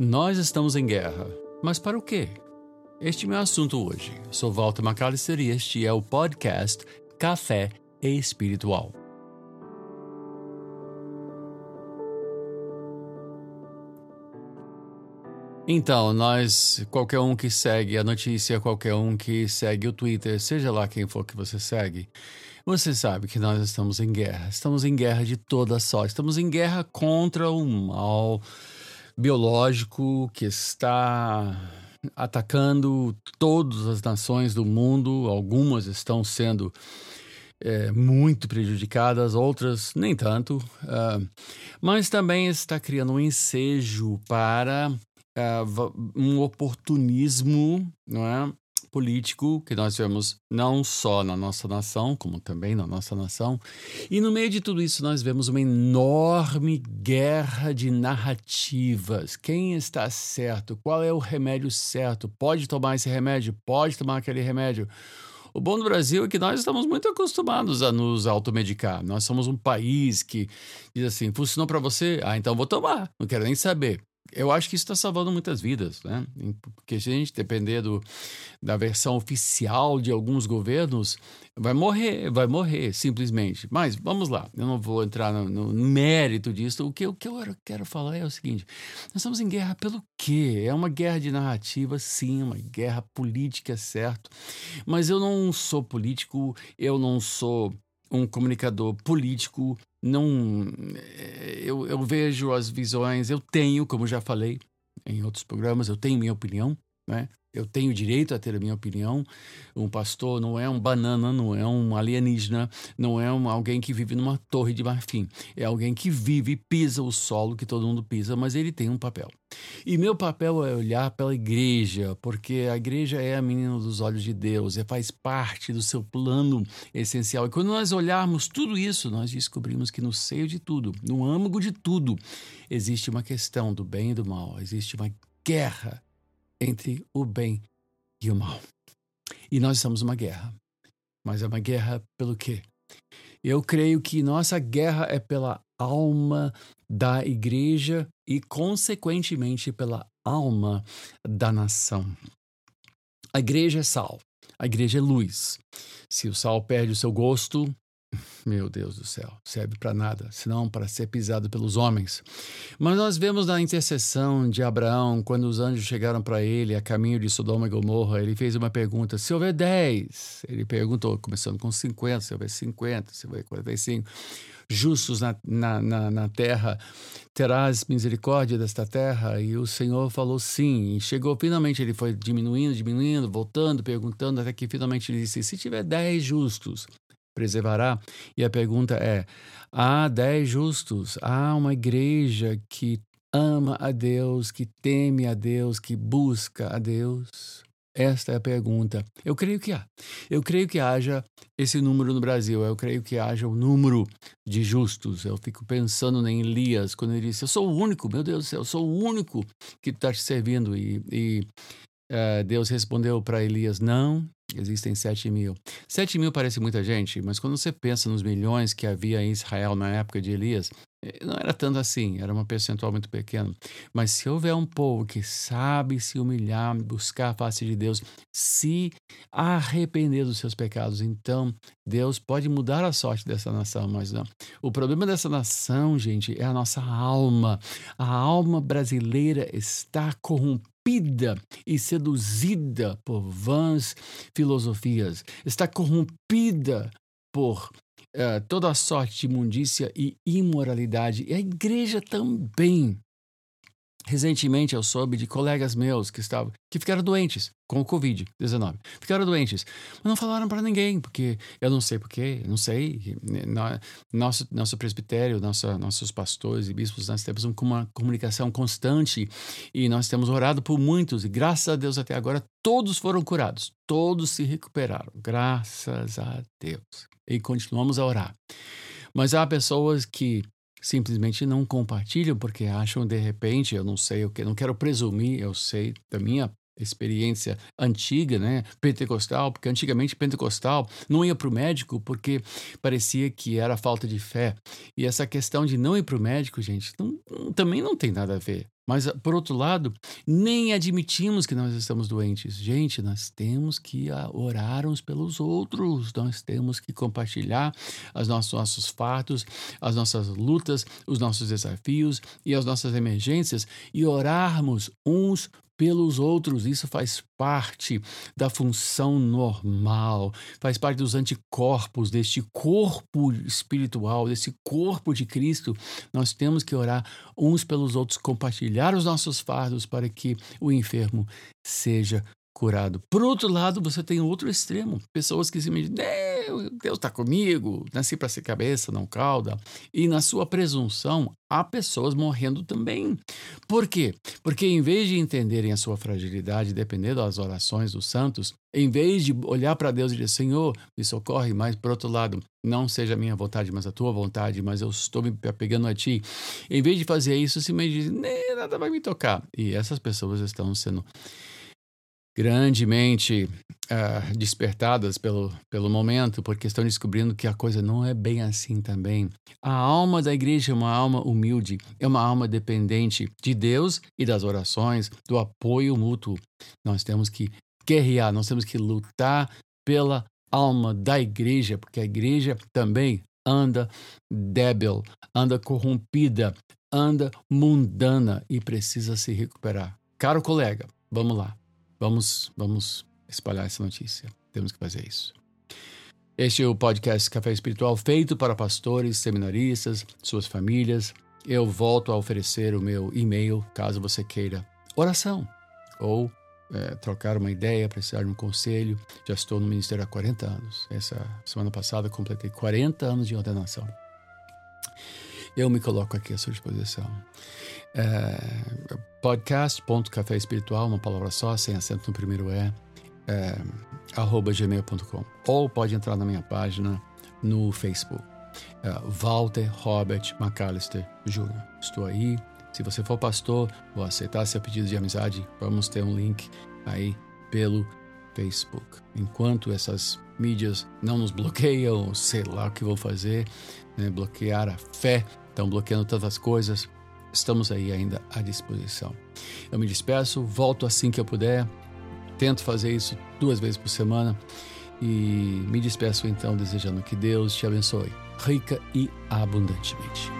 Nós estamos em guerra. Mas para o quê? Este é meu assunto hoje. Sou Walter McAllister e este é o podcast Café Espiritual. Então, nós, qualquer um que segue a notícia, qualquer um que segue o Twitter, seja lá quem for que você segue, você sabe que nós estamos em guerra. Estamos em guerra de toda sorte. Estamos em guerra contra o mal biológico que está atacando todas as nações do mundo. Algumas estão sendo é, muito prejudicadas, outras nem tanto. Uh, mas também está criando um ensejo para uh, um oportunismo, não é? Político que nós vemos não só na nossa nação, como também na nossa nação. E no meio de tudo isso, nós vemos uma enorme guerra de narrativas. Quem está certo? Qual é o remédio certo? Pode tomar esse remédio? Pode tomar aquele remédio? O bom do Brasil é que nós estamos muito acostumados a nos automedicar. Nós somos um país que diz assim: funcionou para você? Ah, então vou tomar. Não quero nem saber eu acho que isso está salvando muitas vidas, né? Porque se a gente depender do, da versão oficial de alguns governos, vai morrer, vai morrer, simplesmente. Mas vamos lá, eu não vou entrar no, no mérito disso. O que, o que eu quero falar é o seguinte: nós estamos em guerra pelo quê? É uma guerra de narrativa, sim, uma guerra política, certo. Mas eu não sou político, eu não sou um comunicador político, não eh, eu, eu vejo as visões, eu tenho, como já falei em outros programas, eu tenho minha opinião, né? Eu tenho direito a ter a minha opinião. Um pastor não é um banana, não é um alienígena, não é um, alguém que vive numa torre de marfim. É alguém que vive, pisa o solo que todo mundo pisa, mas ele tem um papel. E meu papel é olhar pela igreja, porque a igreja é a menina dos olhos de Deus, é, faz parte do seu plano essencial. E quando nós olharmos tudo isso, nós descobrimos que no seio de tudo, no âmago de tudo, existe uma questão do bem e do mal, existe uma guerra entre o bem e o mal. E nós estamos numa guerra. Mas é uma guerra pelo quê? Eu creio que nossa guerra é pela alma da igreja e, consequentemente, pela alma da nação. A igreja é sal, a igreja é luz. Se o sal perde o seu gosto, meu Deus do céu, serve para nada, senão para ser pisado pelos homens. Mas nós vemos na intercessão de Abraão, quando os anjos chegaram para ele a caminho de Sodoma e Gomorra, ele fez uma pergunta: se houver 10, ele perguntou, começando com 50, se houver 50, se houver 45, justos na, na, na, na terra, terás misericórdia desta terra? E o Senhor falou sim. E chegou, finalmente, ele foi diminuindo, diminuindo, voltando, perguntando, até que finalmente ele disse: se tiver 10 justos, preservará? E a pergunta é: há dez justos? Há uma igreja que ama a Deus, que teme a Deus, que busca a Deus? Esta é a pergunta. Eu creio que há. Eu creio que haja esse número no Brasil. Eu creio que haja o um número de justos. Eu fico pensando em Elias, quando ele disse: Eu sou o único, meu Deus do céu, eu sou o único que está te servindo. E, e uh, Deus respondeu para Elias: Não, Existem 7 mil. 7 mil parece muita gente, mas quando você pensa nos milhões que havia em Israel na época de Elias, não era tanto assim, era uma percentual muito pequena. Mas se houver um povo que sabe se humilhar, buscar a face de Deus, se arrepender dos seus pecados, então Deus pode mudar a sorte dessa nação, mas não. O problema dessa nação, gente, é a nossa alma. A alma brasileira está corrompida corrompida e seduzida por vãs filosofias, está corrompida por uh, toda sorte de imundícia e imoralidade. E a igreja também Recentemente eu soube de colegas meus que estavam que ficaram doentes com o Covid-19. Ficaram doentes, mas não falaram para ninguém, porque eu não sei porquê, não sei. Nosso, nosso presbitério, nossos pastores e bispos, nós temos uma comunicação constante e nós temos orado por muitos e graças a Deus até agora todos foram curados, todos se recuperaram, graças a Deus. E continuamos a orar. Mas há pessoas que simplesmente não compartilham porque acham de repente, eu não sei o que, não quero presumir, eu sei da minha experiência antiga, né, pentecostal, porque antigamente pentecostal não ia para o médico porque parecia que era falta de fé. E essa questão de não ir para o médico, gente, não, também não tem nada a ver. Mas, por outro lado, nem admitimos que nós estamos doentes. Gente, nós temos que orar uns pelos outros, nós temos que compartilhar os nossos, nossos fatos, as nossas lutas, os nossos desafios e as nossas emergências e orarmos uns pelos outros. Isso faz parte da função normal, faz parte dos anticorpos deste corpo espiritual, desse corpo de Cristo. Nós temos que orar uns pelos outros, compartilhar os nossos fardos para que o enfermo seja curado. Por outro lado, você tem outro extremo, pessoas que se me dizem, Deus está comigo, nasci para ser cabeça, não cauda. E na sua presunção, há pessoas morrendo também. Por quê? Porque em vez de entenderem a sua fragilidade, dependendo das orações dos santos, em vez de olhar para Deus e dizer, Senhor, me socorre, mas por outro lado, não seja a minha vontade, mas a tua vontade, mas eu estou me apegando a ti. Em vez de fazer isso, se me diz, nada vai me tocar. E essas pessoas estão sendo grandemente uh, despertadas pelo, pelo momento, porque estão descobrindo que a coisa não é bem assim também. A alma da igreja é uma alma humilde, é uma alma dependente de Deus e das orações, do apoio mútuo. Nós temos que guerrear, nós temos que lutar pela alma da igreja, porque a igreja também anda débil, anda corrompida, anda mundana e precisa se recuperar. Caro colega, vamos lá. Vamos, vamos espalhar essa notícia. Temos que fazer isso. Este é o podcast Café Espiritual feito para pastores, seminaristas, suas famílias. Eu volto a oferecer o meu e-mail caso você queira oração ou é, trocar uma ideia, precisar de um conselho. Já estou no ministério há 40 anos. Essa semana passada completei 40 anos de ordenação. Eu me coloco aqui à sua disposição. É, podcast.café espiritual, uma palavra só, sem acento no primeiro E, é, arroba gmail.com. Ou pode entrar na minha página no Facebook. É, Walter Robert McAllister Jr. Estou aí. Se você for pastor, vou aceitar seu pedido de amizade. Vamos ter um link aí pelo Facebook. Enquanto essas mídias não nos bloqueiam, sei lá o que vou fazer, né? bloquear a fé, estão bloqueando tantas coisas, estamos aí ainda à disposição. Eu me despeço, volto assim que eu puder, tento fazer isso duas vezes por semana e me despeço então desejando que Deus te abençoe rica e abundantemente.